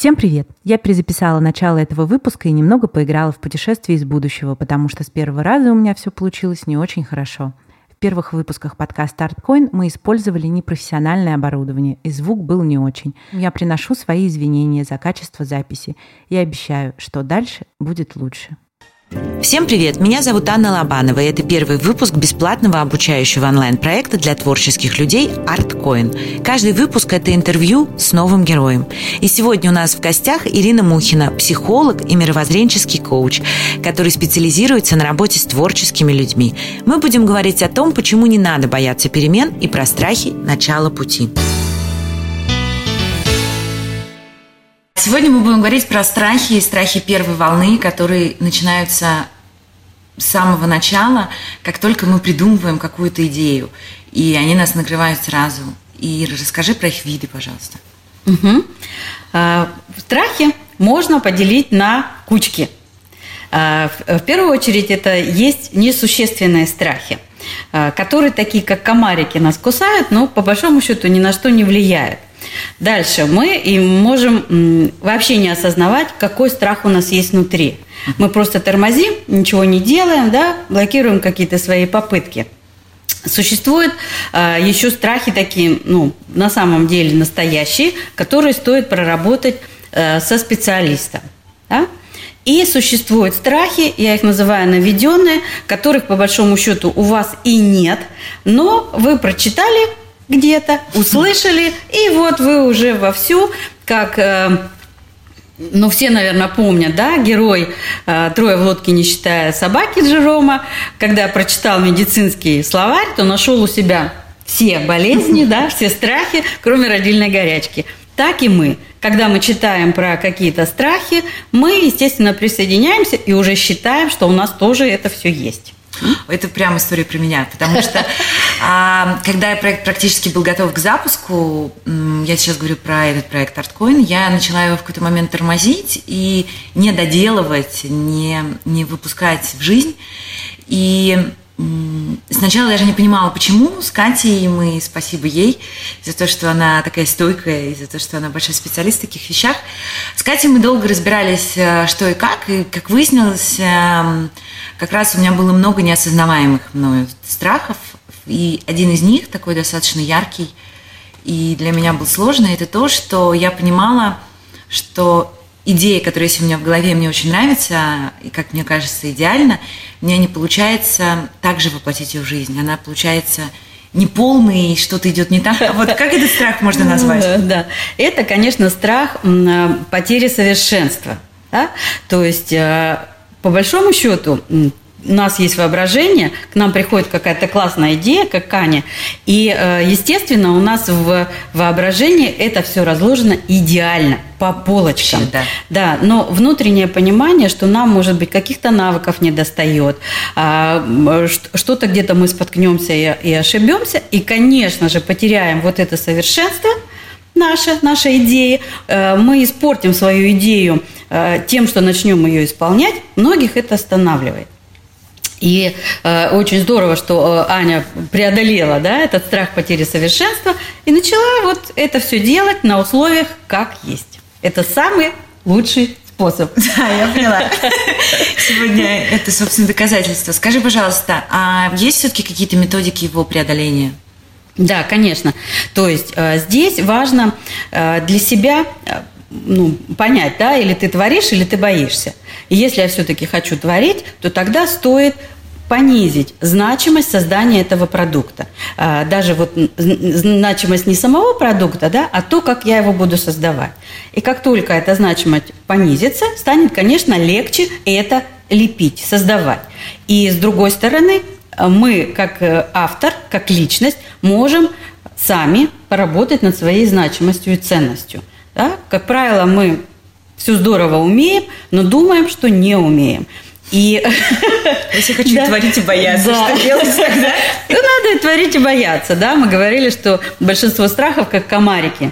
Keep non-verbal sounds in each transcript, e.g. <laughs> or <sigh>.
Всем привет! Я перезаписала начало этого выпуска и немного поиграла в путешествие из будущего, потому что с первого раза у меня все получилось не очень хорошо. В первых выпусках подкаста ArtCoin мы использовали непрофессиональное оборудование, и звук был не очень. Я приношу свои извинения за качество записи и обещаю, что дальше будет лучше. Всем привет! Меня зовут Анна Лобанова, и это первый выпуск бесплатного обучающего онлайн-проекта для творческих людей ArtCoin. Каждый выпуск – это интервью с новым героем. И сегодня у нас в гостях Ирина Мухина, психолог и мировоззренческий коуч, который специализируется на работе с творческими людьми. Мы будем говорить о том, почему не надо бояться перемен и про страхи начала пути. Сегодня мы будем говорить про страхи и страхи первой волны, которые начинаются с самого начала, как только мы придумываем какую-то идею, и они нас накрывают сразу. И расскажи про их виды, пожалуйста. Угу. Страхи можно поделить на кучки. А, в первую очередь это есть несущественные страхи, а, которые такие, как комарики, нас кусают, но по большому счету ни на что не влияют. Дальше мы и можем вообще не осознавать, какой страх у нас есть внутри. Мы просто тормозим, ничего не делаем, да, блокируем какие-то свои попытки. Существуют э, еще страхи такие, ну, на самом деле настоящие, которые стоит проработать э, со специалистом. Да? И существуют страхи, я их называю наведенные, которых по большому счету у вас и нет, но вы прочитали где-то, услышали, и вот вы уже вовсю, как э, ну, все, наверное, помнят, да, герой э, «Трое в лодке, не считая собаки» Джерома, когда прочитал медицинский словарь, то нашел у себя все болезни, да, все страхи, кроме родильной горячки. Так и мы. Когда мы читаем про какие-то страхи, мы, естественно, присоединяемся и уже считаем, что у нас тоже это все есть. Это прям история про меня, потому что <laughs> а, когда проект практически был готов к запуску, я сейчас говорю про этот проект ArtCoin, я начала его в какой-то момент тормозить и не доделывать, не, не выпускать в жизнь. И Сначала даже не понимала, почему. С Катей мы, спасибо ей за то, что она такая стойкая, и за то, что она большой специалист в таких вещах. С Катей мы долго разбирались, э, что и как, и как выяснилось, эм, как раз у меня было много неосознаваемых мною страхов, и один из них, такой достаточно яркий, и для меня был сложный, это то, что я понимала, что идея, которая есть у меня в голове, мне очень нравится, и, как мне кажется, идеально, мне не получается так же воплотить ее в жизнь. Она получается неполный, что-то идет не так. А вот как этот страх можно назвать? Да, это, конечно, страх потери совершенства. Да? То есть э, по большому счету, у нас есть воображение, к нам приходит какая-то классная идея, как Каня, и, э, естественно, у нас в воображении это все разложено идеально, по полочкам. Да. да, но внутреннее понимание, что нам, может быть, каких-то навыков не достает, а, что-то где-то мы споткнемся и ошибемся, и, конечно же, потеряем вот это совершенство – наша, наша идея, э, мы испортим свою идею э, тем, что начнем ее исполнять, многих это останавливает. И э, очень здорово, что э, Аня преодолела да, этот страх потери совершенства и начала вот это все делать на условиях, как есть. Это самый лучший способ. <laughs> Да, я поняла. <laughs> Сегодня это, собственно, доказательство. Скажи, пожалуйста, а есть все-таки какие-то методики его преодоления? Да, конечно. То есть э, здесь важно э, для себя э, ну, понять, да, или ты творишь, или ты боишься. И если я все-таки хочу творить, то тогда стоит понизить значимость создания этого продукта. Даже вот значимость не самого продукта, да, а то, как я его буду создавать. И как только эта значимость понизится, станет, конечно, легче это лепить, создавать. И с другой стороны, мы, как э, автор, как личность, можем сами поработать над своей значимостью и ценностью. Да? Как правило, мы все здорово умеем, но думаем, что не умеем. И... <laughs> Если хочу да. творить и бояться, да. что делать тогда? <laughs> Ну, надо и творить и бояться, да. Мы говорили, что большинство страхов как комарики.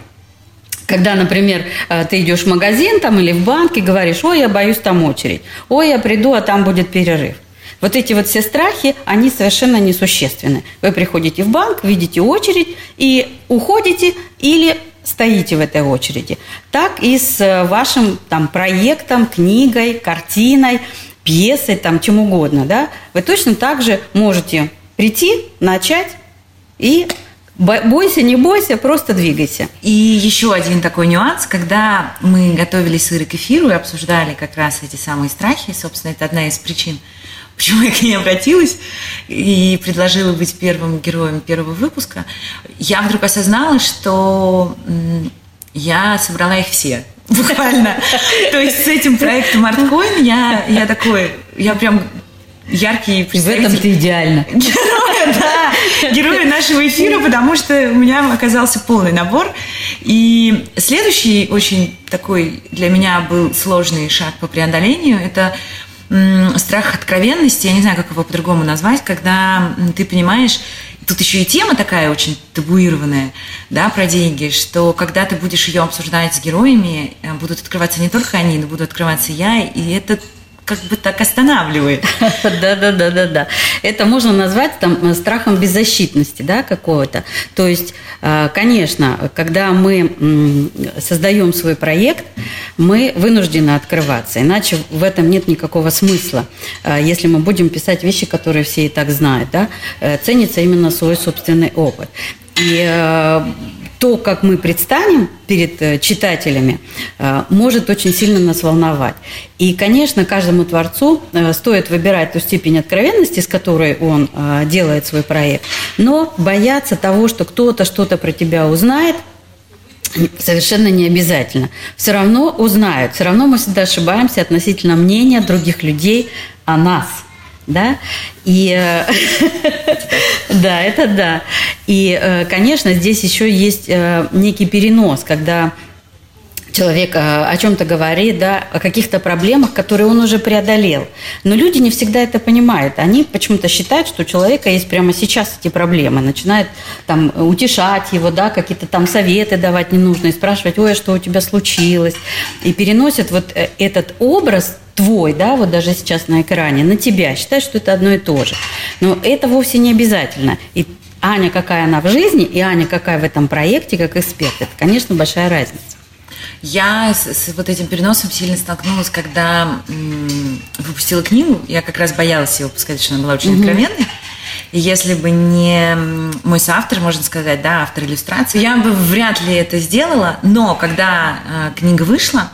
Когда, например, э, ты идешь в магазин там, или в банк и говоришь, ой, я боюсь там очередь, ой, я приду, а там будет перерыв. Вот эти вот все страхи, они совершенно несущественны. Вы приходите в банк, видите очередь и уходите или стоите в этой очереди, так и с э, вашим там проектом, книгой, картиной, пьесой, там чем угодно, да, вы точно так же можете прийти, начать и Бойся, не бойся, просто двигайся. И еще один такой нюанс, когда мы готовили сыры к эфиру и обсуждали как раз эти самые страхи, собственно, это одна из причин, почему я к ней обратилась и предложила быть первым героем первого выпуска, я вдруг осознала, что я собрала их все. <laughs> Буквально. То есть с этим проектом Artcoin я, я такой, я прям яркий представитель. В этом ты идеально. <laughs> Героя, да, героя нашего эфира, потому что у меня оказался полный набор. И следующий очень такой для меня был сложный шаг по преодолению, это страх откровенности, я не знаю, как его по-другому назвать, когда ты понимаешь, тут еще и тема такая очень табуированная, да, про деньги, что когда ты будешь ее обсуждать с героями, э, будут открываться не только они, но буду открываться я, и это как бы так останавливает. <laughs> Да, да, да, да, да. Это можно назвать там страхом беззащитности, да, какого-то. То есть, э, конечно, когда мы создаем свой проект, мы вынуждены открываться, иначе в этом нет никакого смысла. Э, если мы будем писать вещи, которые все и так знают, да, э, ценится именно свой собственный опыт. И то, как мы предстанем перед э, читателями, э, может очень сильно нас волновать. И, конечно, каждому творцу э, стоит выбирать ту степень откровенности, с которой он делает свой проект, но бояться того, что кто-то что-то про тебя узнает, совершенно не обязательно. Все равно узнают, все равно мы всегда ошибаемся относительно мнения других людей о нас – да, и э, <laughs> да, это да. И, э, конечно, здесь еще есть э, некий перенос, когда человек о чем-то говорит, да, о каких-то проблемах, которые он уже преодолел. Но люди не всегда это понимают. Они почему-то считают, что у человека есть прямо сейчас эти проблемы. Начинают там утешать его, да, какие-то там советы давать ненужные, спрашивать, ой, а что у тебя случилось. И переносят вот этот образ твой, да, вот даже сейчас на экране, на тебя, считаешь, что это одно и то же. Но это вовсе не обязательно. И Аня, какая она в жизни, и Аня, какая в этом проекте, как эксперт, это, конечно, большая разница. Я с, с вот этим переносом сильно столкнулась, когда м, выпустила книгу. Я как раз боялась ее выпускать, что она была очень mm-hmm. откровенной. И если бы не мой соавтор, можно сказать, да, автор иллюстрации, я бы вряд ли это сделала. Но когда э, книга вышла,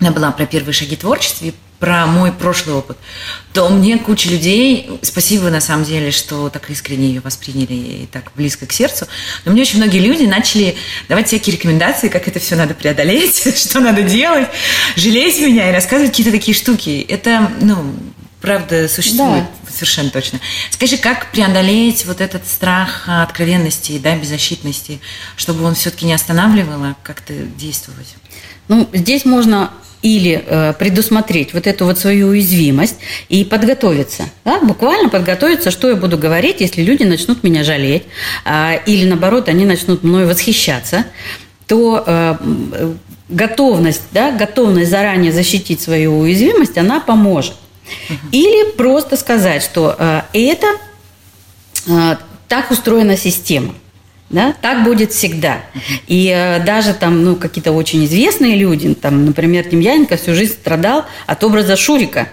была про первые шаги в творчестве, про мой прошлый опыт, то мне куча людей, спасибо на самом деле, что так искренне ее восприняли и так близко к сердцу, но мне очень многие люди начали давать всякие рекомендации, как это все надо преодолеть, <laughs> что надо делать, жалеть меня и рассказывать какие-то такие штуки. Это, ну, правда существует да. совершенно точно. Скажи, как преодолеть вот этот страх откровенности, да, беззащитности, чтобы он все-таки не останавливал, а как-то действовать? Ну, здесь можно или э, предусмотреть вот эту вот свою уязвимость и подготовиться. Да? Буквально подготовиться, что я буду говорить, если люди начнут меня жалеть, э, или наоборот, они начнут мной восхищаться, то э, готовность, да, готовность заранее защитить свою уязвимость, она поможет. Или просто сказать, что э, это э, так устроена система. Да? Так будет всегда. И э, даже там, ну, какие-то очень известные люди, там, например, Демьяненко всю жизнь страдал от образа Шурика.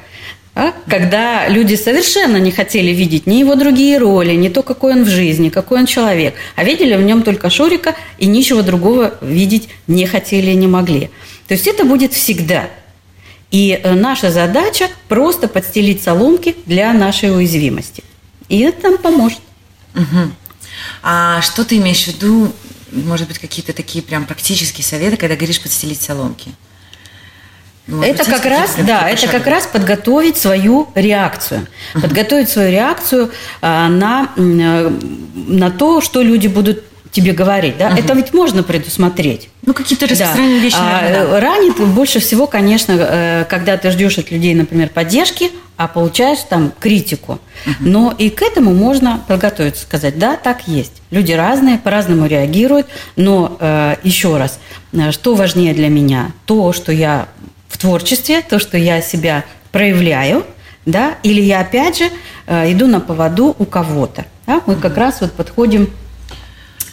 А? Когда люди совершенно не хотели видеть ни его другие роли, ни то, какой он в жизни, какой он человек, а видели в нем только Шурика и ничего другого видеть не хотели и не могли. То есть это будет всегда. И э, наша задача просто подстелить соломки для нашей уязвимости. И это нам поможет. Угу. А что ты имеешь в виду, может быть, какие-то такие прям практические советы, когда говоришь подстелить соломки? Может это быть, как раз, да, это как раз подготовить свою реакцию, uh-huh. подготовить свою реакцию а, на э, на то, что люди будут тебе говорить, да, угу. это ведь можно предусмотреть. Ну, какие-то распространенные да. вещи, наверное, а, да. Ранит больше всего, конечно, э, когда ты ждешь от людей, например, поддержки, а получаешь там критику. Угу. Но и к этому можно подготовиться, сказать, да, так есть. Люди разные, по-разному реагируют, но э, еще раз, э, что важнее для меня? То, что я в творчестве, то, что я себя проявляю, да, или я опять же иду на поводу у кого-то. Да? Мы как раз вот подходим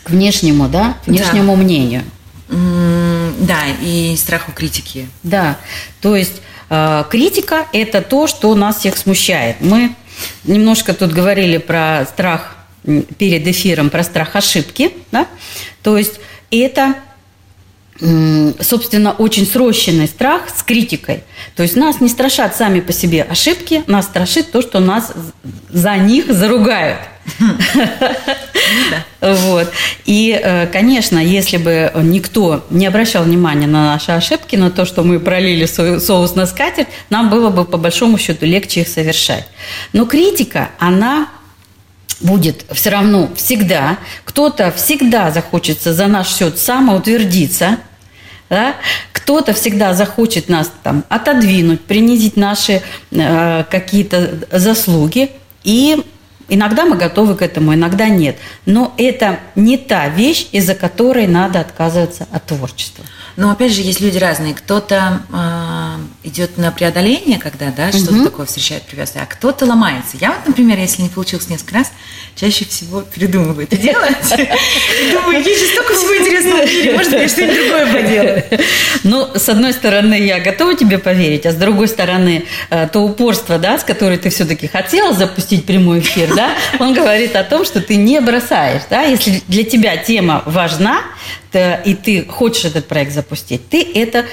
к внешнему, да, внешнему да. мнению. Да, и страх у критики. Да, то есть э, критика – это то, что нас всех смущает. Мы немножко тут говорили про страх перед эфиром, про страх ошибки, да? То есть это собственно, очень срощенный страх с критикой. То есть нас не страшат сами по себе ошибки, нас страшит то, что нас за них заругают. Вот. И, э, конечно, если бы никто не обращал внимания на наши ошибки, на то, что мы пролили соус на скатерть, нам было бы по большому счету легче их совершать. Но критика, она будет все равно всегда. Кто-то всегда захочется за наш счет самоутвердиться – да? Кто-то всегда захочет нас там отодвинуть, принизить наши э, какие-то заслуги. И иногда мы готовы к этому, иногда нет. Но это не та вещь, из-за которой надо отказываться от творчества. Но опять же, есть люди разные. Кто-то э, идет на преодоление, когда да, что-то такое встречает препятствие, а кто-то ломается. Я вот, например, если не получилось несколько раз, чаще всего передумываю это делать. Думаю, есть же столько всего интересного в мире, может, я что-нибудь другое поделаю. Ну, с одной стороны, я готова тебе поверить, а с другой стороны, э, то упорство, да, с которой ты все-таки хотела запустить прямой эфир, да, он говорит о том, что ты не бросаешь, да, если для тебя тема важна, и ты хочешь этот проект запустить, ты это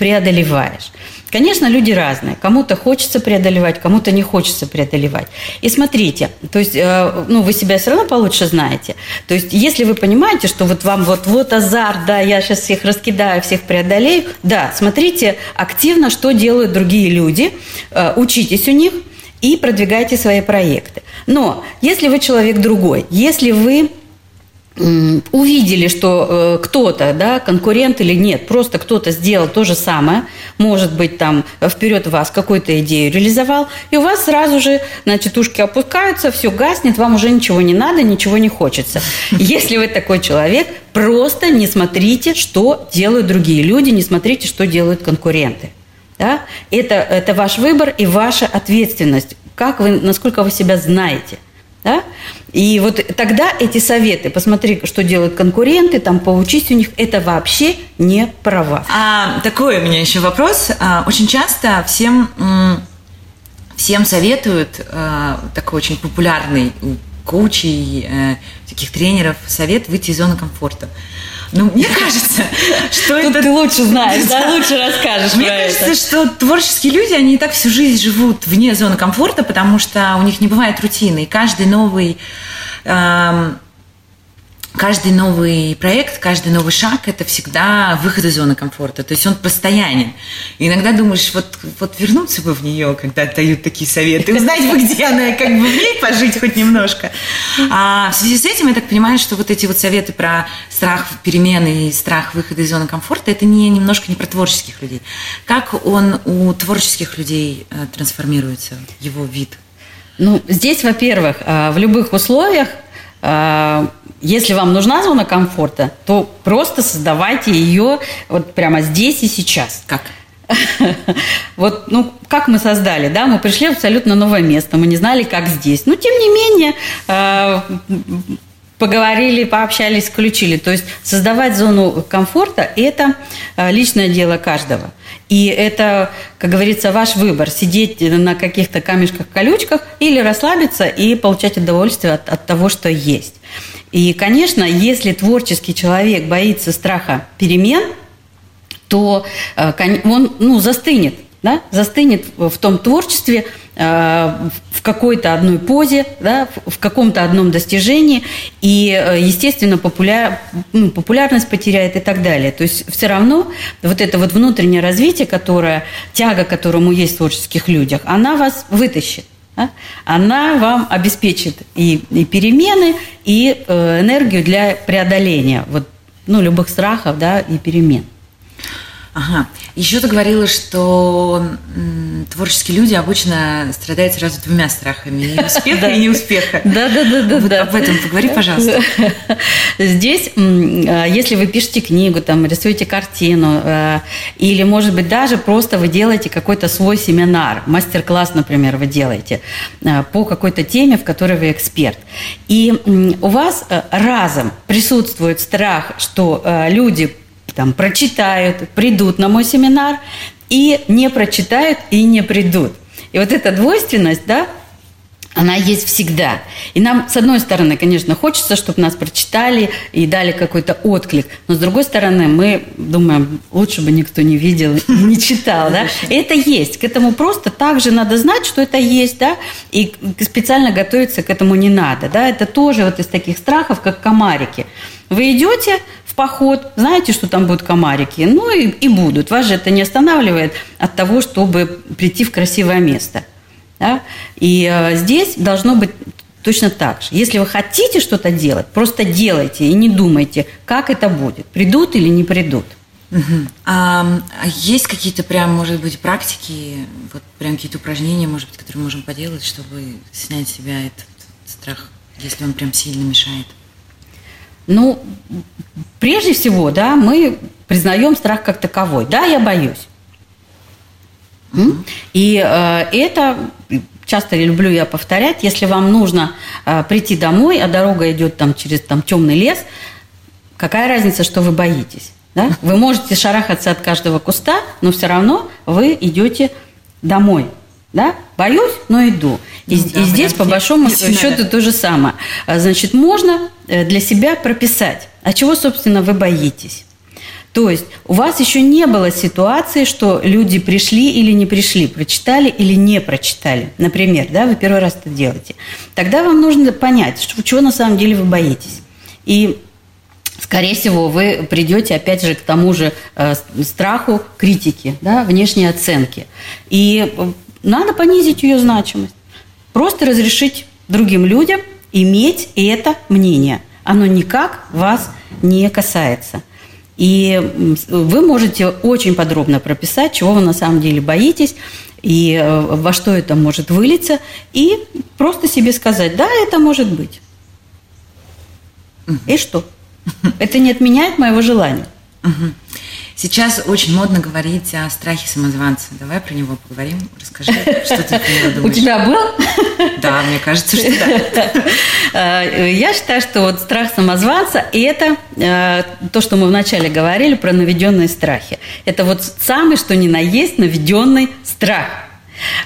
преодолеваешь. Конечно, люди разные. Кому-то хочется преодолевать, кому-то не хочется преодолевать. И смотрите, то есть, э, ну, вы себя все равно получше знаете. То есть, если вы понимаете, что вот вам вот-вот азарт, да, я сейчас всех раскидаю, всех преодолею, да, смотрите активно, что делают другие люди, э, учитесь у них и продвигайте свои проекты. Но если вы человек другой, если вы увидели, что э, кто-то, да, конкурент или нет, просто кто-то сделал то же самое, может быть, там вперед вас какую-то идею реализовал, и у вас сразу же, значит, ушки опускаются, все гаснет, вам уже ничего не надо, ничего не хочется. <laughs> Если вы такой человек, просто не смотрите, что делают другие люди, не смотрите, что делают конкуренты. Да? Это, это ваш выбор и ваша ответственность, как вы, насколько вы себя знаете – да? И вот тогда эти советы, посмотри, что делают конкуренты, там поучись у них, это вообще не права. А, такой у меня еще вопрос. А, очень часто всем, всем советуют а, такой очень популярный у коучей, а, таких тренеров совет выйти из зоны комфорта. Ну, мне кажется, <laughs> что это... Ты лучше знаешь, да, <laughs> лучше расскажешь Мне кажется, что творческие люди, они и так всю жизнь живут вне зоны комфорта, потому что у них не бывает рутины. И каждый новый каждый новый проект, каждый новый шаг – это всегда выход из зоны комфорта. То есть он постоянен. И иногда думаешь, вот, вот вернуться бы в нее, когда дают такие советы, узнать бы, где она, как бы в ней пожить хоть немножко. А в связи с этим я так понимаю, что вот эти вот советы про страх перемены и страх выхода из зоны комфорта – это не, немножко не про творческих людей. Как он у творческих людей э, трансформируется, его вид? Ну, здесь, во-первых, э, в любых условиях э, если вам нужна зона комфорта, то просто создавайте ее вот прямо здесь и сейчас. Как? <laughs> Вот, ну, как мы создали, да, мы пришли в абсолютно новое место, мы не знали, как здесь. Но, тем не менее, э, поговорили, пообщались, включили. То есть создавать зону комфорта – это э, личное дело каждого. И это, как говорится, ваш выбор – сидеть на каких-то камешках-колючках или расслабиться и получать удовольствие от, от того, что есть. И, конечно, если творческий человек боится страха перемен, то э, он ну, застынет, да? застынет в том творчестве, э, в какой-то одной позе, да, в каком-то одном достижении, и, э, естественно, популяр, ну, популярность потеряет и так далее. То есть все равно вот это вот внутреннее развитие, которое, тяга, которому есть в творческих людях, она вас вытащит она вам обеспечит и, и перемены, и э, энергию для преодоления вот, ну, любых страхов да, и перемен. Ага. Еще ты говорила, что творческие люди обычно страдают сразу двумя страхами. И успеха, и неуспеха. <laughs> Да, да, да, да. Вот об этом поговори, пожалуйста. <laughs> Здесь, а, если вы пишете книгу, там, рисуете картину, а, или, может быть, даже просто вы делаете какой-то свой семинар, мастер-класс, например, вы делаете а, по какой-то теме, в которой вы эксперт. И у вас разом присутствует страх, что люди там прочитают, придут на мой семинар, и не прочитают, и не придут. И вот эта двойственность, да, она есть всегда. И нам, с одной стороны, конечно, хочется, чтобы нас прочитали и дали какой-то отклик, но с другой стороны, мы думаем, лучше бы никто не видел не читал, да. И это есть. К этому просто также надо знать, что это есть, да, и специально готовиться к этому не надо, да. Это тоже вот из таких страхов, как комарики. Вы идете поход, знаете, что там будут комарики, ну и, и будут. Вас же это не останавливает от того, чтобы прийти в красивое место – да? И э, здесь должно быть точно так же. Если вы хотите что-то делать, просто делайте и не думайте, как это будет, придут или не придут. Угу. А, есть какие-то прям, может быть, практики, вот прям какие-то упражнения, может быть, которые можем поделать, чтобы снять с себя этот страх, если он прям сильно мешает? Ну, прежде всего, да, мы признаем страх как таковой. Да, я боюсь. И э, это часто люблю я повторять, если вам нужно э, прийти домой, а дорога идет там через там темный лес, какая разница, что вы боитесь? Да? <laughs> Вы можете шарахаться от каждого куста, но все равно вы идете домой. Да? Боюсь, но иду. И, ну, да, и здесь, по большому счету, то же самое. А, значит, можно э, для себя прописать, а чего, собственно, вы боитесь. То есть у вас еще не было ситуации, что люди пришли или не пришли, прочитали или не прочитали. Например, да, вы первый раз это делаете. Тогда вам нужно понять, что, чего на самом деле вы боитесь. И скорее всего, вы придете опять же к тому же э, страху критики, да, внешней оценки. И э, надо понизить ее значимость. Просто разрешить другим людям иметь это мнение. Оно никак вас не касается. И вы можете очень подробно прописать, чего вы на самом деле боитесь, и э, во что это может вылиться, и просто себе сказать, да, это может быть. И что? Это не отменяет моего желания. Сейчас очень модно говорить о страхе самозванца. Давай про него поговорим. Расскажи, что ты про него <laughs> думаешь. У тебя был? Да, мне кажется, что да. Э, <laughs> я считаю, что вот страх самозванца – это э, то, что мы вначале говорили про наведенные страхи. Это вот самый, что ни на есть, наведенный страх – а,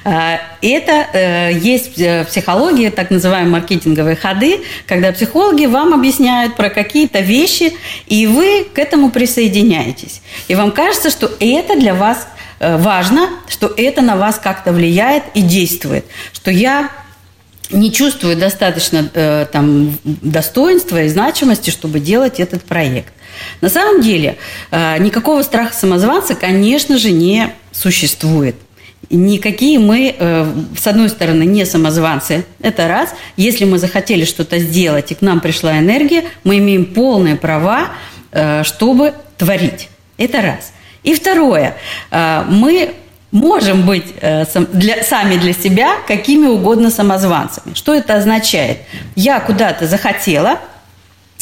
это э, есть в психологии так называемые маркетинговые ходы, когда психологи вам объясняют про какие-то вещи, и вы к этому присоединяетесь. И вам кажется, что это для вас э, важно, что это на вас как-то влияет и действует, что я не чувствую достаточно э, там, достоинства и значимости, чтобы делать этот проект. На самом деле э, никакого страха самозванца, конечно же, не существует. Никакие мы, э, с одной стороны, не самозванцы. Это раз. Если мы захотели что-то сделать, и к нам пришла энергия, мы имеем полные права, э, чтобы творить. Это раз. И второе. Э, мы можем быть для, сами для себя какими угодно самозванцами. Что это означает? Я куда-то захотела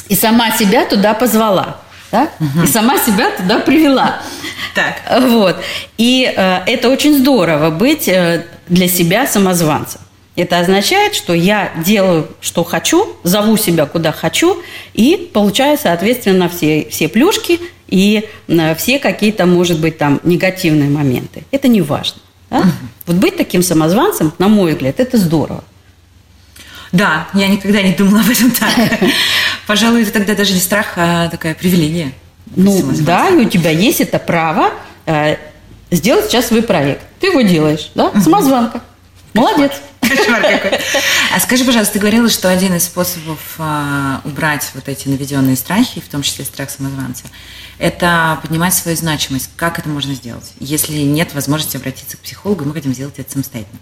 и сама себя туда позвала да? угу. и сама себя туда привела. Так. Вот. И э, это очень здорово быть э, для себя самозванцем. Это означает, что я делаю, что хочу, зову себя куда хочу и получаю, соответственно, все, все плюшки и э, все какие-то, может быть, там негативные моменты. Это не важно. Да? Угу. Вот быть таким самозванцем, на мой взгляд, это здорово. Да, я никогда не думала об этом так. <laughs> Пожалуй, это тогда даже не страх, а такая привилегия. Ну да, и у тебя есть это право э, сделать сейчас свой проект. Ты его делаешь, да? Самозванка. Молодец. Кошмар какой. <laughs> А скажи, пожалуйста, ты говорила, что один из способов а, убрать вот эти наведенные страхи, в том числе страх самозванца, это поднимать свою значимость. Как это можно сделать? Если нет возможности обратиться к психологу, мы хотим сделать это самостоятельно.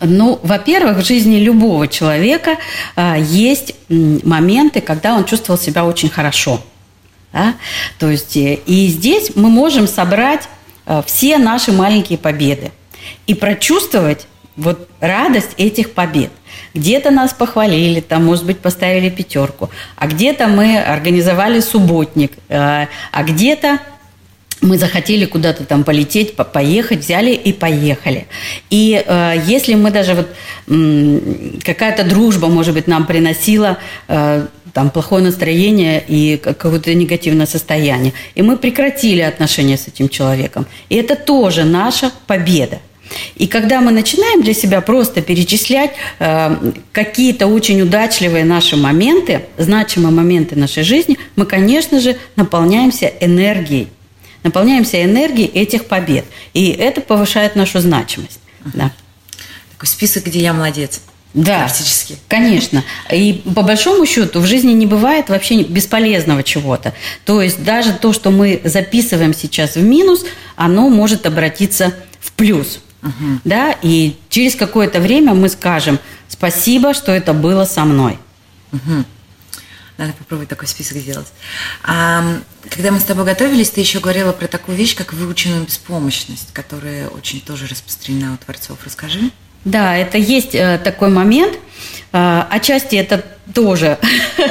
Ну, во-первых, в жизни любого человека э, есть моменты, когда он чувствовал себя очень хорошо. Да? То есть, э, и здесь мы можем собрать э, все наши маленькие победы и прочувствовать вот радость этих побед. Где-то нас похвалили, там, может быть, поставили пятерку, а где-то мы организовали субботник, э, а где-то мы захотели куда-то там полететь, по поехать, взяли и поехали. И э, если мы даже вот какая-то дружба, может быть, нам приносила э, там плохое настроение и какое-то негативное состояние. И мы прекратили отношения с этим человеком. И это тоже наша победа. И когда мы начинаем для себя просто перечислять э, какие-то очень удачливые наши моменты, значимые моменты нашей жизни, мы, конечно же, наполняемся энергией. Наполняемся энергией этих побед. И это повышает нашу значимость. Да. Такой список, где я молодец. Да, практически. Конечно. И по большому счету в жизни не бывает вообще бесполезного чего-то. То есть даже то, что мы записываем сейчас в минус, оно может обратиться в плюс. Угу. Да, и через какое-то время мы скажем спасибо, что это было со мной. Угу. Надо попробовать такой список сделать. А, когда мы с тобой готовились, ты еще говорила про такую вещь, как выученную беспомощность, которая очень тоже распространена у творцов. Расскажи. Да, это есть э, такой момент. Э, отчасти это тоже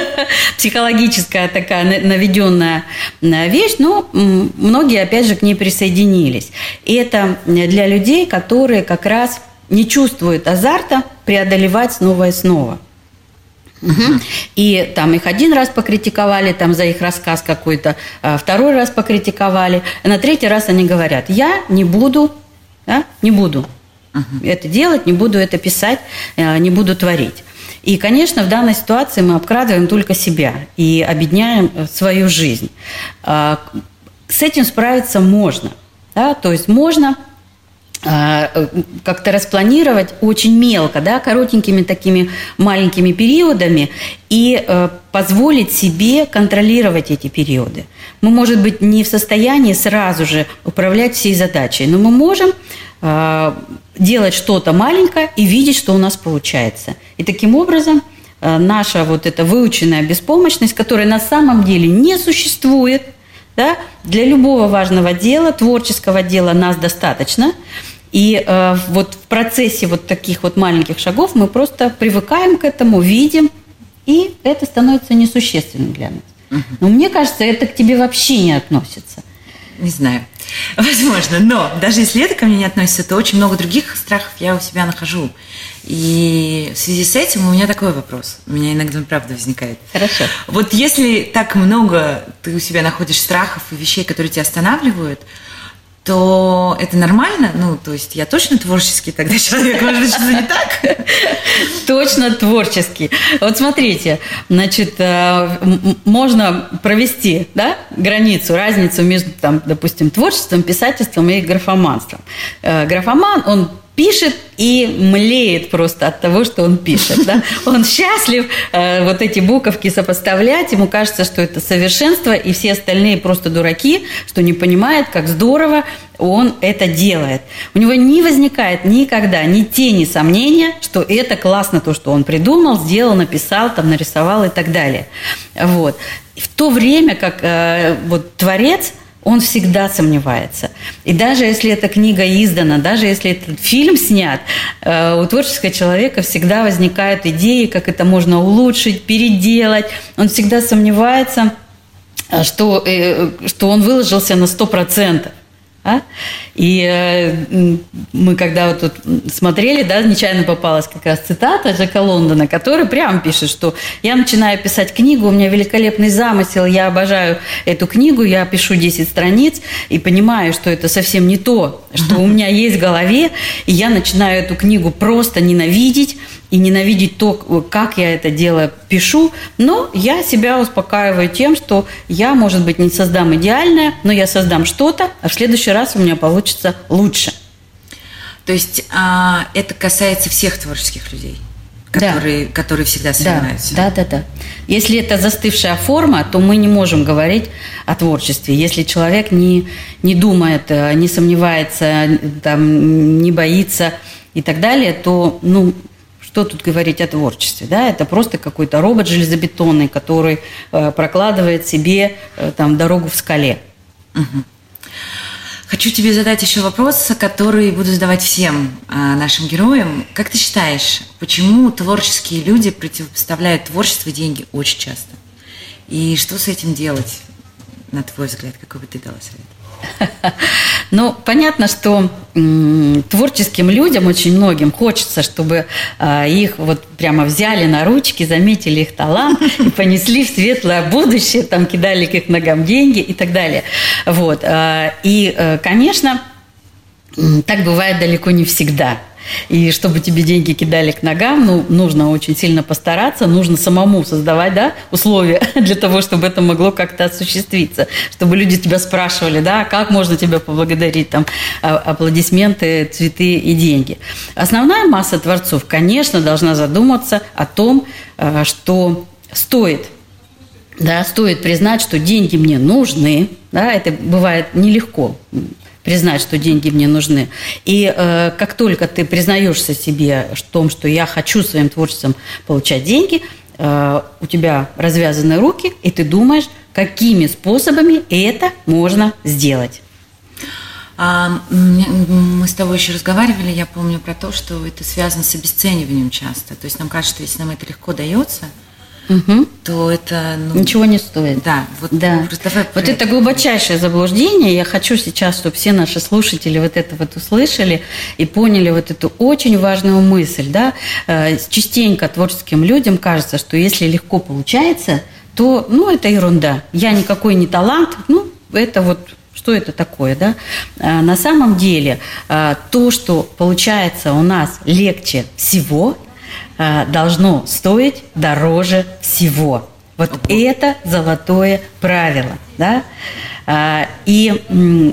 <laughs> психологическая такая наведенная э, вещь, но многие, опять же, к ней присоединились. И это для людей, которые как раз не чувствуют азарта преодолевать снова и снова. Угу. И там их один раз покритиковали там за их рассказ какой-то, второй раз покритиковали, а на третий раз они говорят, я не буду, да, не буду uh-huh. это делать, не буду это писать, э, не буду творить. И, конечно, в данной ситуации мы обкрадываем только себя и обедняем э, свою жизнь. А, с этим справиться можно. Да? То есть можно а, э, как-то распланировать очень мелко, да, коротенькими такими маленькими периодами и позволить себе контролировать эти периоды. Мы, может быть, не в состоянии сразу же управлять всей задачей, но мы можем делать что-то маленькое и видеть, что у нас получается. И таким образом э, наша вот эта выученная беспомощность, которая на самом деле не существует, да, для любого важного дела, творческого дела нас достаточно. И э, вот в процессе вот таких вот маленьких шагов мы просто привыкаем к этому, видим, и это становится несущественным для нас. Но мне кажется, это к тебе вообще не относится. Не знаю. <laughs> Возможно, но даже если это ко мне не относится, то очень много других страхов я у себя нахожу. И в связи с этим у меня такой вопрос. У меня иногда правда возникает. Хорошо. Вот если так много ты у себя находишь страхов и вещей, которые тебя останавливают, то это нормально? Ну, то есть я точно творческий тогда <laughs> человек, может что-то не так? Точно творческий. Вот смотрите, значит, э, можно провести да, границу, разницу между, там, допустим, творчеством, писательством и графоманством. Э, графоман, он пишет и млеет просто от того, что он пишет. Да? <laughs> Он счастлив э, вот эти буковки сопоставлять, ему кажется, что это совершенство, и все остальные просто дураки, что не понимают, как здорово он это делает. У него не возникает никогда ни тени сомнения, что это классно то, что он придумал, сделал, написал, там, нарисовал и так далее. Вот. В то время как э, вот творец – он всегда сомневается. И даже если эта книга издана, даже если этот фильм снят, э, у творческого человека всегда возникают идеи, как это можно улучшить, переделать. Он всегда сомневается, э, что, э, что он выложился на 100%. А? И э, мы когда вот тут смотрели, да, нечаянно попалась как раз цитата Джека Лондона, который прямо пишет, что я начинаю писать книгу, у меня великолепный замысел, я обожаю эту книгу, я пишу 10 страниц и понимаю, что это совсем не то, что у меня есть в голове, и я начинаю эту книгу просто ненавидеть, и ненавидеть то, как я это дело пишу, но я себя успокаиваю тем, что я, может быть, не создам идеальное, но я создам что-то, а в следующий раз у меня получится лучше. То есть а, это касается всех творческих людей? Которые, да. которые всегда сомневаются. Да, да, да, да. Если это застывшая форма, то мы не можем говорить о творчестве. Если человек не, не думает, э, не сомневается, там, не боится и так далее, то ну, что тут говорить о творчестве, да, это просто какой-то робот железобетонный, который э, прокладывает себе э, там дорогу в скале. Угу. Хочу тебе задать еще вопрос, который буду задавать всем э, нашим героям. Как ты считаешь, почему творческие люди противопоставляют творчество и деньги очень часто? И что с этим делать, на твой взгляд? Какой бы ты дала совет? <laughs> Но понятно, что творческим людям, очень многим, хочется, чтобы а, их вот прямо взяли на ручки, заметили их талант и понесли в светлое будущее, там кидали к их ногам деньги и так далее. Вот. А, и, э, конечно, так бывает далеко не всегда. И чтобы тебе деньги кидали к ногам, ну, нужно очень сильно постараться, нужно самому создавать, да, условия <laughs> для того, чтобы это могло как-то осуществиться, чтобы люди тебя спрашивали, да, как можно тебя поблагодарить, там, а, аплодисменты, цветы и деньги. Основная масса творцов, конечно, должна задуматься о том, а, что стоит да, стоит признать, что деньги мне нужны, да, это бывает нелегко признать, что деньги мне нужны. И э, как только ты признаешься себе в том, что я хочу своим творчеством получать деньги, э, у тебя развязаны руки, и ты думаешь, какими способами это можно сделать. А, мы с тобой еще разговаривали, я помню про то, что это связано с обесцениванием часто. То есть нам кажется, что если нам это легко дается – угу. то это... Ну, Ничего не стоит. Да. Вот, да. вот это глубочайшее заблуждение. Я хочу сейчас, чтобы все наши слушатели вот это вот услышали и поняли вот эту очень важную мысль. Да? Э, частенько творческим людям кажется, что если легко получается, то, ну, это ерунда. Я никакой не талант, ну, это вот что это такое, да? А, на самом деле, а, то, что получается у нас легче всего, Э, должно стоить дороже всего. Вот это золотое правило. Да? Э, и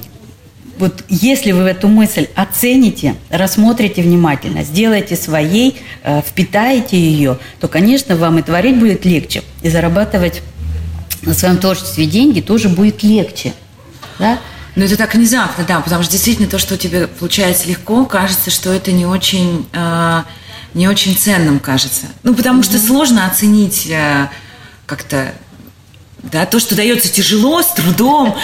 вот если вы эту мысль оцените, рассмотрите внимательно, сделаете своей, э, впитаете ее, то, конечно, вам и творить будет легче, и зарабатывать на своем творчестве деньги тоже будет легче. Да? Но это так внезапно, да, потому что действительно то, что у тебя получается легко, кажется, что это не очень не очень ценным кажется. Ну, потому что сложно оценить э, как-то да, то, что дается тяжело, с трудом,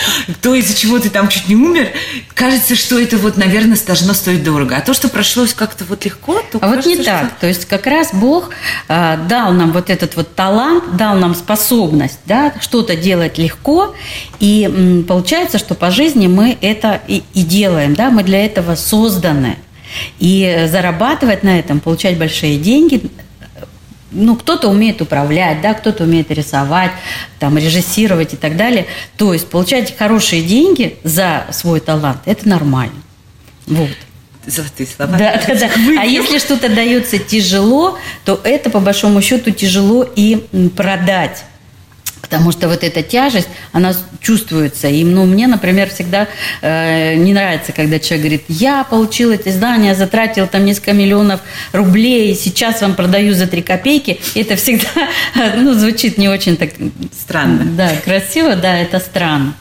то, из-за чего ты там чуть не умер, кажется, что это вот, наверное, должно стоить дорого. А то, что прошлось как-то вот легко, то А кажется, вот не что... так. То есть как раз Бог э, дал нам вот этот вот талант, дал нам способность, да, что-то делать легко, и м, получается, что по жизни мы это и, и делаем, да, мы для этого созданы. И зарабатывать на этом, получать большие деньги, ну, кто-то умеет управлять, да, кто-то умеет рисовать, там, режиссировать и так далее. То есть получать хорошие деньги за свой талант – это нормально. Вот. Золотые слова. Да, да, да. А если что-то дается тяжело, то это, по большому счету, тяжело и продать. Потому что вот эта тяжесть, она чувствуется. И ну, мне, например, всегда э, не нравится, когда человек говорит, я получил это издание, затратил там несколько миллионов рублей, сейчас вам продаю за три копейки. Это всегда <laughs> ну, звучит не очень так... Странно. Да, красиво, да, это странно.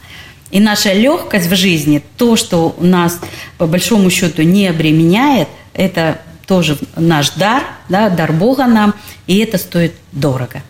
И наша легкость в жизни, то, что у нас по большому счету не обременяет, это тоже наш дар, да, дар Бога нам, и это стоит дорого.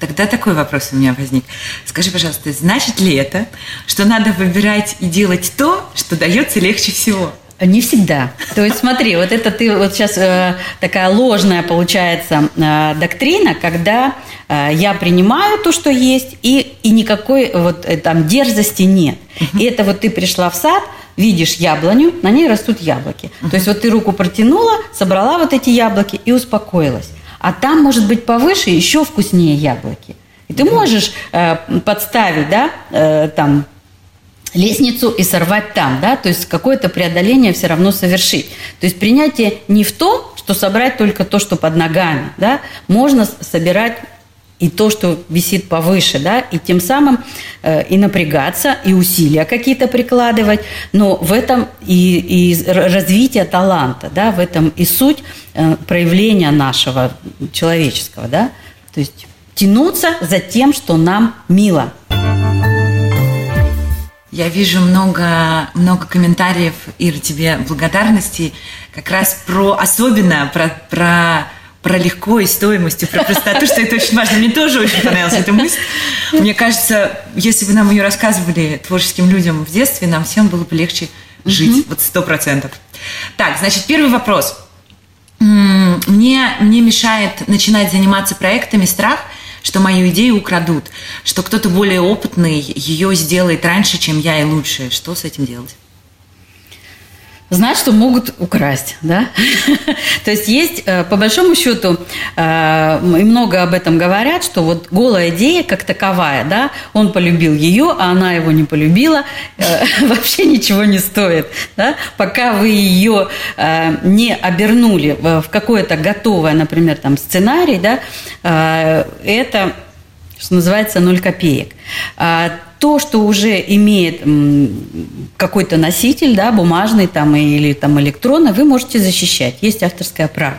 Тогда такой вопрос у меня возник. Скажи, пожалуйста, значит ли это, что надо выбирать и делать то, что дается легче всего? Не всегда. То есть смотри, вот это ты вот сейчас э, такая ложная получается э, доктрина, когда э, я принимаю то, что есть, и, и никакой вот э, там дерзости нет. И это вот ты пришла в сад, видишь яблоню, на ней растут яблоки. То есть вот ты руку протянула, собрала вот эти яблоки и успокоилась а там может быть повыше еще вкуснее яблоки. И ты можешь э, подставить, да, э, там лестницу и сорвать там, да, то есть какое-то преодоление все равно совершить. То есть принятие не в том, что собрать только то, что под ногами, да, можно собирать и то, что висит повыше, да, и тем самым э, и напрягаться, и усилия какие-то прикладывать, но в этом и, и развитие таланта, да, в этом и суть э, проявления нашего человеческого, да, то есть тянуться за тем, что нам мило. Я вижу много, много комментариев, Ира, тебе благодарности как раз про, особенно про, про про легко и стоимость, и про простоту, что это очень важно. Мне тоже очень понравилась эта мысль. Мне кажется, если бы нам ее рассказывали творческим людям в детстве, нам всем было бы легче жить. Вот сто процентов. Так, значит, первый вопрос. Мне, мне мешает начинать заниматься проектами страх, что мою идею украдут, что кто-то более опытный ее сделает раньше, чем я и лучше. Что с этим делать? Знать, что могут украсть, да. <laughs> То есть есть, э, по большому счету, э, и много об этом говорят, что вот голая идея как таковая, да, он полюбил ее, а она его не полюбила, э, <laughs> вообще ничего не стоит, да, пока вы ее не обернули в какое-то готовое, например, там сценарий, да, это, что называется, ноль копеек. То, что уже имеет какой-то носитель, да, бумажный там или там электронный, вы можете защищать. Есть авторское право.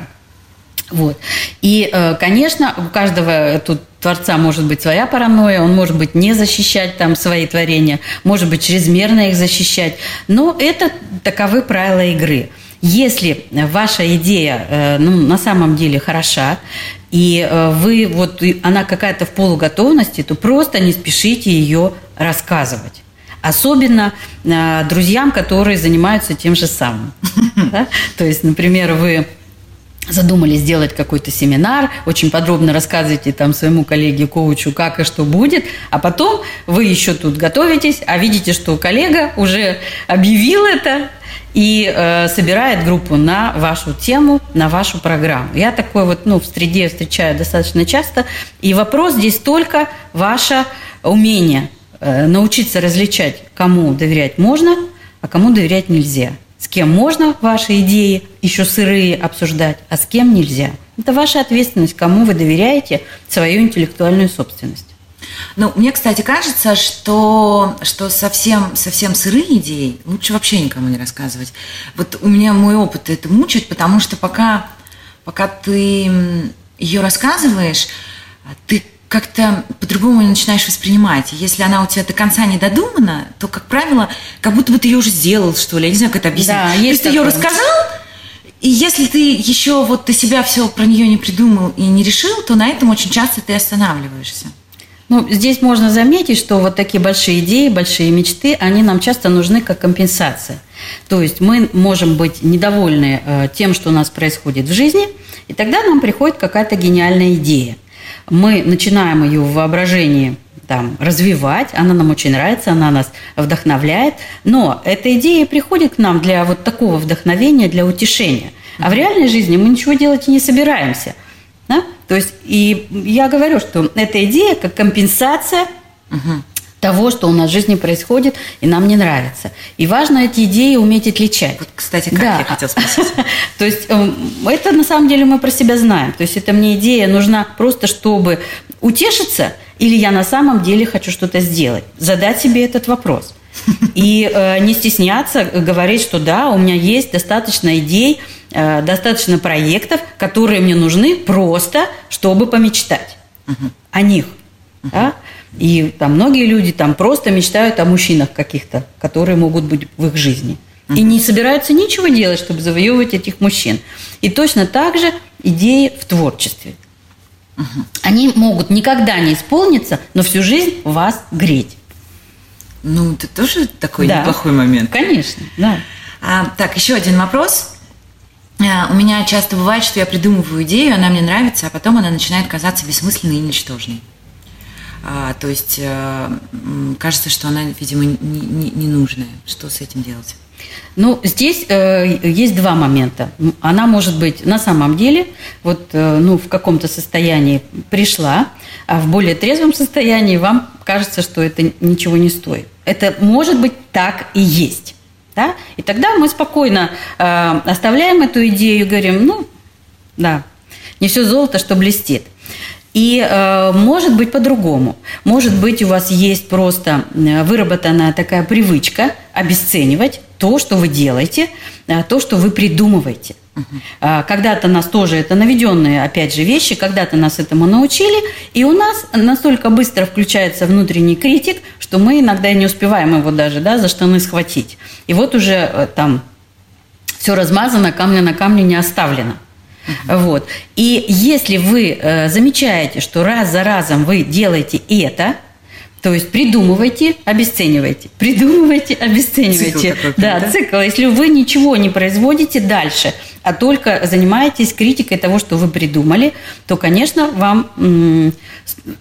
Вот. И, э, конечно, у каждого тут творца может быть своя паранойя, он может быть не защищать там свои творения, может быть чрезмерно их защищать, но это таковы правила игры. Если ваша идея э, ну, на самом деле хороша, и э, вы вот она какая-то в полуготовности, то просто не спешите ее рассказывать. Особенно э, друзьям, которые занимаются тем же самым. <laughs> То есть, например, вы задумали сделать какой-то семинар, очень подробно рассказываете там своему коллеге, коучу, как и что будет, а потом вы еще тут готовитесь, а видите, что коллега уже объявил это, и э, собирает группу на вашу тему, на вашу программу. Я такой вот, ну, в среде встречаю достаточно часто. И вопрос здесь только ваше умение э, научиться различать, кому доверять можно, а кому доверять нельзя. Кем можно ваши идеи еще сырые обсуждать, а с кем нельзя. Это ваша ответственность, кому вы доверяете свою интеллектуальную собственность. Ну, мне, кстати, кажется, что, что совсем, совсем сырые идеи лучше вообще никому не рассказывать. Вот у меня мой опыт это мучает, потому что пока, пока ты ее рассказываешь, ты как-то по-другому начинаешь воспринимать. Если она у тебя до конца не додумана, то, как правило, как будто бы ты ее уже сделал, что ли. Я не знаю, как это объяснить. Да, то есть ты ее рассказал, и если ты еще вот ты себя все про нее не придумал и не решил, то на этом очень часто ты останавливаешься. Ну, здесь можно заметить, что вот такие большие идеи, большие мечты, они нам часто нужны как компенсация. То есть мы можем быть недовольны э, тем, что у нас происходит в жизни, и тогда нам приходит какая-то гениальная идея. Мы начинаем ее в воображении там, развивать, она нам очень нравится, она нас вдохновляет, но эта идея приходит к нам для вот такого вдохновения, для утешения. А в реальной жизни мы ничего делать и не собираемся. Да? То есть, и я говорю, что эта идея как компенсация угу. Того, что у нас в жизни происходит, и нам не нравится. И важно эти идеи уметь отличать. Вот, кстати, как да. я хотела спросить. <laughs> То есть, эм, это на самом деле мы про себя знаем. То есть, это мне идея нужна просто, чтобы утешиться, или я на самом деле хочу что-то сделать. Задать себе этот вопрос. И э, не стесняться говорить, что да, у меня есть достаточно идей, Э, достаточно проектов, которые мне нужны просто, чтобы помечтать угу. о них. Угу. Да? И там многие люди там просто мечтают о мужчинах каких-то, которые могут быть в их жизни. И не собираются ничего делать, чтобы завоевывать этих мужчин. И точно так же идеи в творчестве. Они могут никогда не исполниться, но всю жизнь вас греть. Ну, это тоже такой да. неплохой момент. Конечно, да. А, так, еще один вопрос. Э, у меня часто бывает, что я придумываю идею, она мне нравится, а потом она начинает казаться бессмысленной и ничтожной. А, то есть а, кажется, что она, видимо, не нужная. Что с этим делать? Ну, здесь э, есть два момента. Она может быть на самом деле вот, э, ну, в каком-то состоянии пришла, а в более трезвом состоянии вам кажется, что это ничего не стоит. Это может быть так и есть. Да? И тогда мы спокойно э, оставляем эту идею и говорим, ну, да, не все золото, что блестит. И э, может быть по-другому. Может быть у вас есть просто э, выработанная такая привычка обесценивать то, что вы делаете, э, то, что вы придумываете. Uh-huh. Когда-то нас тоже это наведенные, опять же, вещи, когда-то нас этому научили, и у нас настолько быстро включается внутренний критик, что мы иногда и не успеваем его даже да, за штаны схватить. И вот уже там все размазано, камня на камне не оставлено. Вот. И если вы э, замечаете, что раз за разом вы делаете это, то есть придумывайте, обесценивайте, придумывайте, обесценивайте. Цикл такой, да, да, цикл. Если вы ничего не производите дальше, а только занимаетесь критикой того, что вы придумали, то, конечно, вам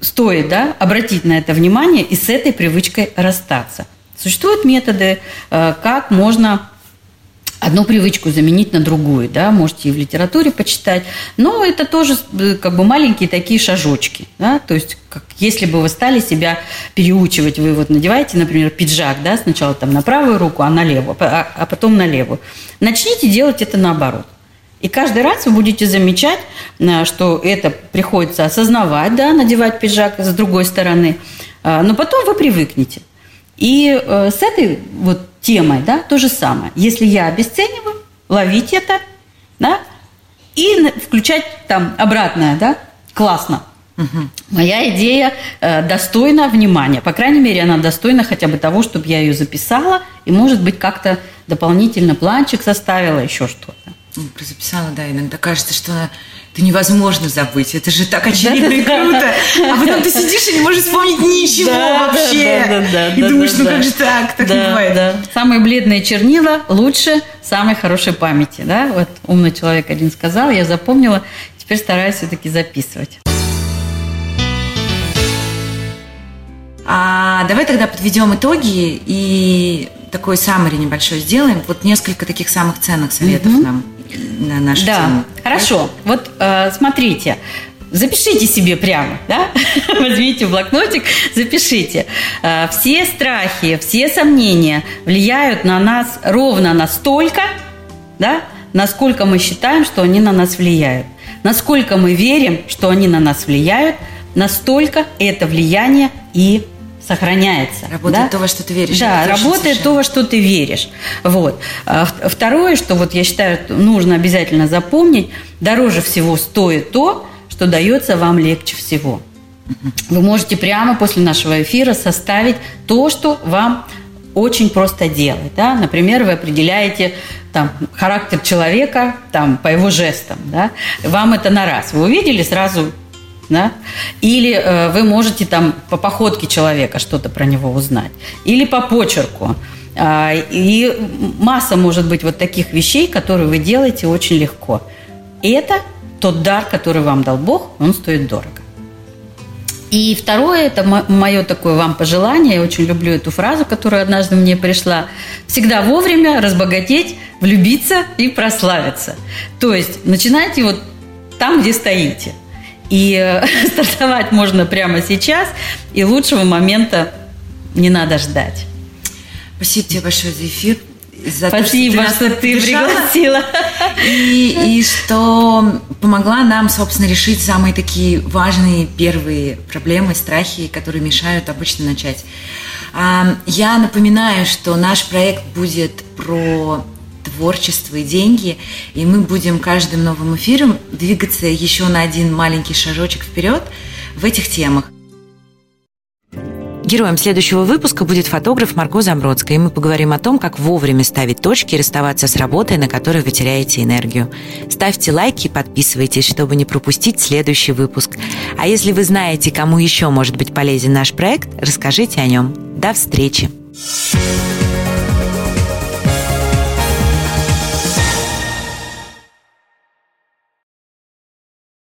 стоит да, обратить на это внимание и с этой привычкой расстаться. Существуют методы, э, как можно одну привычку заменить на другую, да, можете и в литературе почитать, но это тоже э, как бы маленькие такие шажочки, да, то есть как, если бы вы стали себя переучивать, вы вот надеваете, например, пиджак, да, сначала там на правую руку, а на левую, а, а потом на левую, начните делать это наоборот. И каждый раз вы будете замечать, э, что это приходится осознавать, да, надевать пиджак с другой стороны, э, но потом вы привыкнете. И с этой вот темой, да, то же самое. Если я обесцениваю, ловить это, да, и включать там обратное, да, классно. Угу. Моя идея э, достойна внимания. По крайней мере, она достойна хотя бы того, чтобы я ее записала и, может быть, как-то дополнительно планчик составила, еще что-то. Записала, да, иногда кажется, что она это невозможно забыть. Это же так очевидно и круто. А потом ты сидишь и не можешь вспомнить ничего вообще. И думаешь, ну как же так? Так не бывает. Самые бледные чернила лучше самой хорошей памяти. Да? Вот умный человек один сказал, я запомнила, теперь стараюсь все-таки записывать. А давай тогда подведем итоги и такой саммари небольшой сделаем. Вот несколько таких самых ценных советов угу. нам на нашу да. тему. Хорошо. Вот э, смотрите. Запишите себе прямо, да? <laughs> Возьмите блокнотик, запишите. Э, все страхи, все сомнения влияют на нас ровно настолько, да, насколько мы считаем, что они на нас влияют. Насколько мы верим, что они на нас влияют, настолько это влияние и сохраняется. Работает да? то, во что ты веришь. Да, работает совершенно. то, во что ты веришь. Вот. А второе, что вот я считаю, нужно обязательно запомнить, дороже всего стоит то, что дается вам легче всего. Вы можете прямо после нашего эфира составить то, что вам очень просто делать. Да? Например, вы определяете там, характер человека там, по его жестам. Да? Вам это на раз. Вы увидели, сразу да? Или э, вы можете там по походке человека что-то про него узнать, или по почерку. Э, и масса может быть вот таких вещей, которые вы делаете очень легко. И это тот дар, который вам дал Бог, он стоит дорого. И второе, это мое такое вам пожелание, я очень люблю эту фразу, которая однажды мне пришла. Всегда вовремя разбогатеть, влюбиться и прославиться. То есть начинайте вот там, где стоите. И э, <laughs> стартовать можно прямо сейчас, и лучшего момента не надо ждать. Спасибо тебе большое за эфир. За Спасибо, то, что, ты, что ты пригласила. И, и что помогла нам, собственно, решить самые такие важные первые проблемы, страхи, которые мешают обычно начать. А, я напоминаю, что наш проект будет про творчество и деньги, и мы будем каждым новым эфиром двигаться еще на один маленький шажочек вперед в этих темах. Героем следующего выпуска будет фотограф Марго Замбродская, и мы поговорим о том, как вовремя ставить точки и расставаться с работой, на которой вы теряете энергию. Ставьте лайки и подписывайтесь, чтобы не пропустить следующий выпуск. А если вы знаете, кому еще может быть полезен наш проект, расскажите о нем. До встречи!